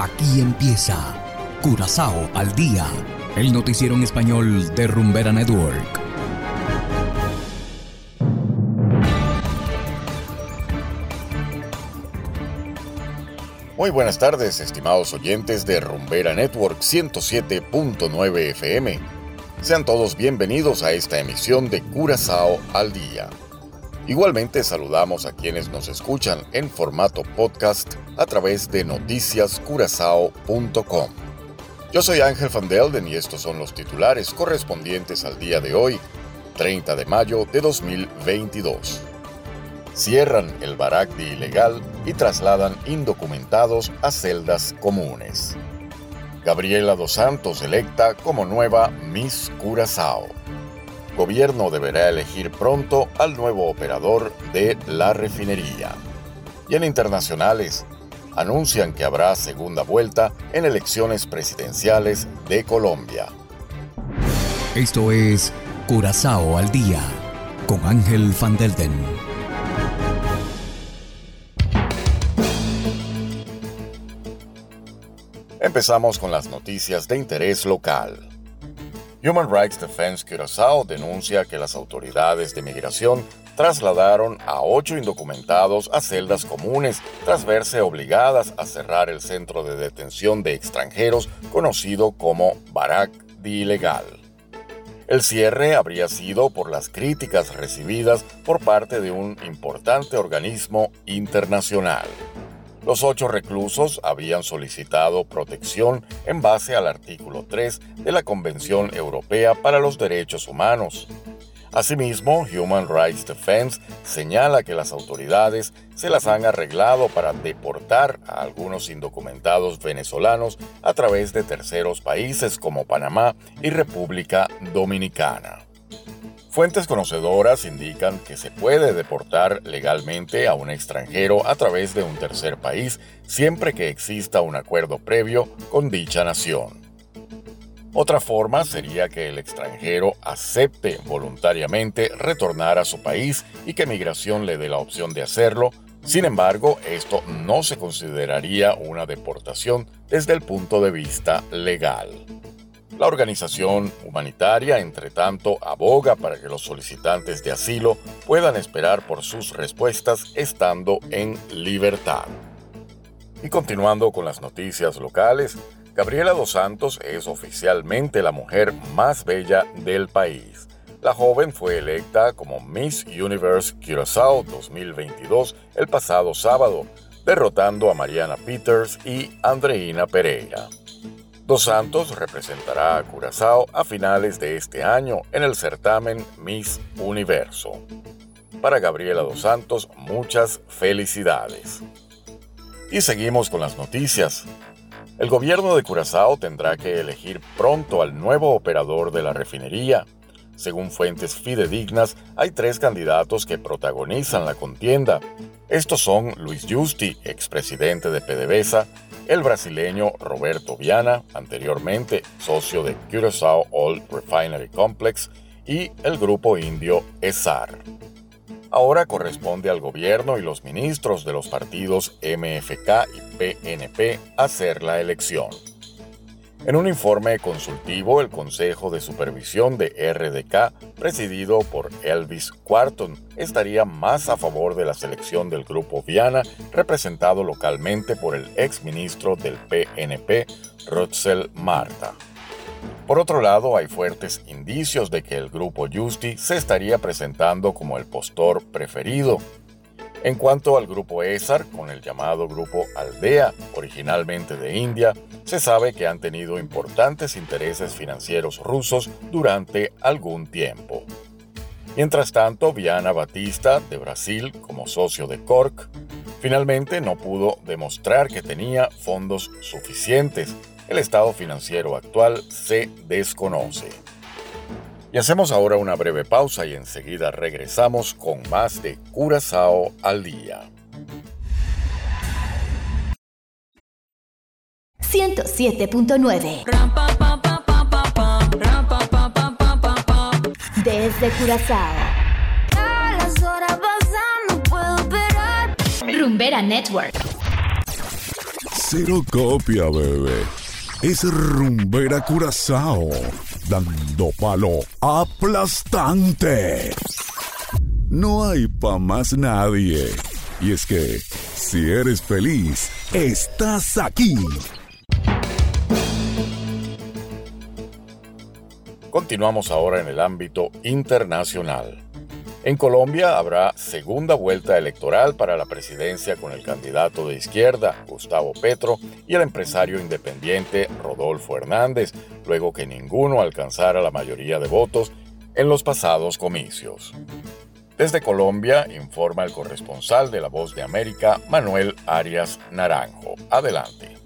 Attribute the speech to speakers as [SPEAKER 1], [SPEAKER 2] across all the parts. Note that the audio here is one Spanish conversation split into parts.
[SPEAKER 1] Aquí empieza Curazao al día, el noticiero en español de Rumbera Network.
[SPEAKER 2] Muy buenas tardes, estimados oyentes de Rumbera Network 107.9 FM. Sean todos bienvenidos a esta emisión de Curazao al día. Igualmente saludamos a quienes nos escuchan en formato podcast a través de noticiascurazao.com. Yo soy Ángel Van Delden y estos son los titulares correspondientes al día de hoy, 30 de mayo de 2022. Cierran el barak de ilegal y trasladan indocumentados a celdas comunes. Gabriela Dos Santos electa como nueva Miss Curazao gobierno deberá elegir pronto al nuevo operador de la refinería. Y en internacionales, anuncian que habrá segunda vuelta en elecciones presidenciales de Colombia.
[SPEAKER 1] Esto es Curazao al día con Ángel Van Delden.
[SPEAKER 2] Empezamos con las noticias de interés local. Human Rights Defense Curaçao denuncia que las autoridades de migración trasladaron a ocho indocumentados a celdas comunes tras verse obligadas a cerrar el centro de detención de extranjeros conocido como Barak de Ilegal. El cierre habría sido por las críticas recibidas por parte de un importante organismo internacional. Los ocho reclusos habían solicitado protección en base al artículo 3 de la Convención Europea para los Derechos Humanos. Asimismo, Human Rights Defense señala que las autoridades se las han arreglado para deportar a algunos indocumentados venezolanos a través de terceros países como Panamá y República Dominicana. Fuentes conocedoras indican que se puede deportar legalmente a un extranjero a través de un tercer país siempre que exista un acuerdo previo con dicha nación. Otra forma sería que el extranjero acepte voluntariamente retornar a su país y que migración le dé la opción de hacerlo. Sin embargo, esto no se consideraría una deportación desde el punto de vista legal. La organización humanitaria, entre tanto, aboga para que los solicitantes de asilo puedan esperar por sus respuestas estando en libertad. Y continuando con las noticias locales, Gabriela Dos Santos es oficialmente la mujer más bella del país. La joven fue electa como Miss Universe Curaçao 2022 el pasado sábado, derrotando a Mariana Peters y Andreina Pereira. Dos Santos representará a Curazao a finales de este año en el certamen Miss Universo. Para Gabriela Dos Santos, muchas felicidades. Y seguimos con las noticias. El gobierno de Curazao tendrá que elegir pronto al nuevo operador de la refinería. Según fuentes fidedignas, hay tres candidatos que protagonizan la contienda. Estos son Luis Justi, expresidente de PDVSA, el brasileño Roberto Viana, anteriormente socio de Curaçao Oil Refinery Complex, y el grupo indio ESAR. Ahora corresponde al gobierno y los ministros de los partidos MFK y PNP hacer la elección. En un informe consultivo, el Consejo de Supervisión de RDK, presidido por Elvis Quarton, estaría más a favor de la selección del grupo Viana, representado localmente por el ex ministro del PNP, Rutzel Marta. Por otro lado, hay fuertes indicios de que el grupo Justi se estaría presentando como el postor preferido, en cuanto al grupo ESAR, con el llamado grupo Aldea, originalmente de India, se sabe que han tenido importantes intereses financieros rusos durante algún tiempo. Mientras tanto, Viana Batista, de Brasil, como socio de Cork, finalmente no pudo demostrar que tenía fondos suficientes. El estado financiero actual se desconoce. Y hacemos ahora una breve pausa y enseguida regresamos con más de Curazao al día.
[SPEAKER 3] 107.9 Desde Curazao. Rumbera Network.
[SPEAKER 4] Cero copia, bebé. Es rumbera curazao, dando palo aplastante. No hay pa' más nadie. Y es que, si eres feliz, estás aquí.
[SPEAKER 2] Continuamos ahora en el ámbito internacional. En Colombia habrá segunda vuelta electoral para la presidencia con el candidato de izquierda, Gustavo Petro, y el empresario independiente, Rodolfo Hernández, luego que ninguno alcanzara la mayoría de votos en los pasados comicios. Desde Colombia informa el corresponsal de La Voz de América, Manuel Arias Naranjo. Adelante.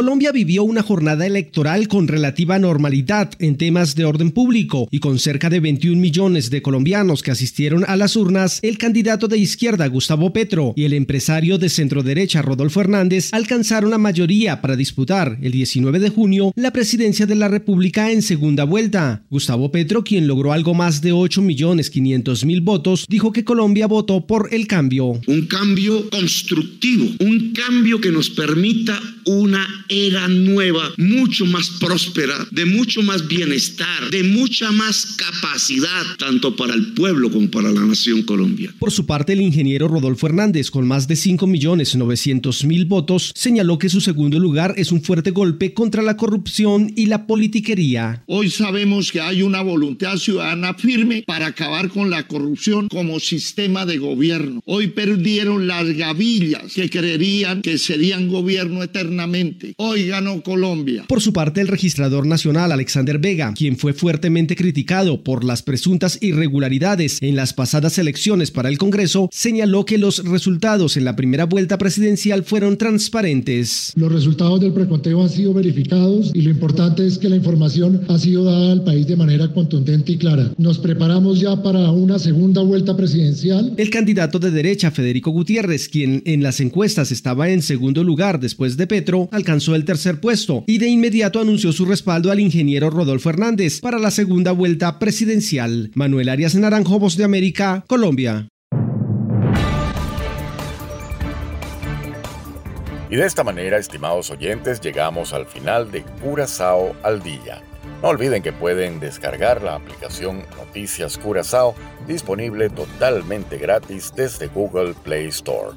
[SPEAKER 5] Colombia vivió una jornada electoral con relativa normalidad en temas de orden público y con cerca de 21 millones de colombianos que asistieron a las urnas, el candidato de izquierda Gustavo Petro y el empresario de centro derecha Rodolfo Hernández alcanzaron la mayoría para disputar el 19 de junio la presidencia de la República en segunda vuelta. Gustavo Petro, quien logró algo más de 8 millones 500 mil votos, dijo que Colombia votó por el cambio.
[SPEAKER 6] Un cambio constructivo, un cambio que nos permita una era nueva, mucho más próspera, de mucho más bienestar, de mucha más capacidad, tanto para el pueblo como para la nación Colombia.
[SPEAKER 5] Por su parte, el ingeniero Rodolfo Hernández, con más de 5.900.000 votos, señaló que su segundo lugar es un fuerte golpe contra la corrupción y la politiquería.
[SPEAKER 7] Hoy sabemos que hay una voluntad ciudadana firme para acabar con la corrupción como sistema de gobierno. Hoy perdieron las gavillas que creerían que serían gobierno eternamente. Hoy ganó Colombia.
[SPEAKER 5] Por su parte, el registrador nacional Alexander Vega, quien fue fuertemente criticado por las presuntas irregularidades en las pasadas elecciones para el Congreso, señaló que los resultados en la primera vuelta presidencial fueron transparentes.
[SPEAKER 8] Los resultados del preconteo han sido verificados y lo importante es que la información ha sido dada al país de manera contundente y clara. Nos preparamos ya para una segunda vuelta presidencial.
[SPEAKER 5] El candidato de derecha, Federico Gutiérrez, quien en las encuestas estaba en segundo lugar después de Petro, el tercer puesto y de inmediato anunció su respaldo al ingeniero Rodolfo Hernández para la segunda vuelta presidencial. Manuel Arias Naranjo, Voz de América, Colombia.
[SPEAKER 2] Y de esta manera, estimados oyentes, llegamos al final de Curazao al Día. No olviden que pueden descargar la aplicación Noticias Curazao, disponible totalmente gratis desde Google Play Store.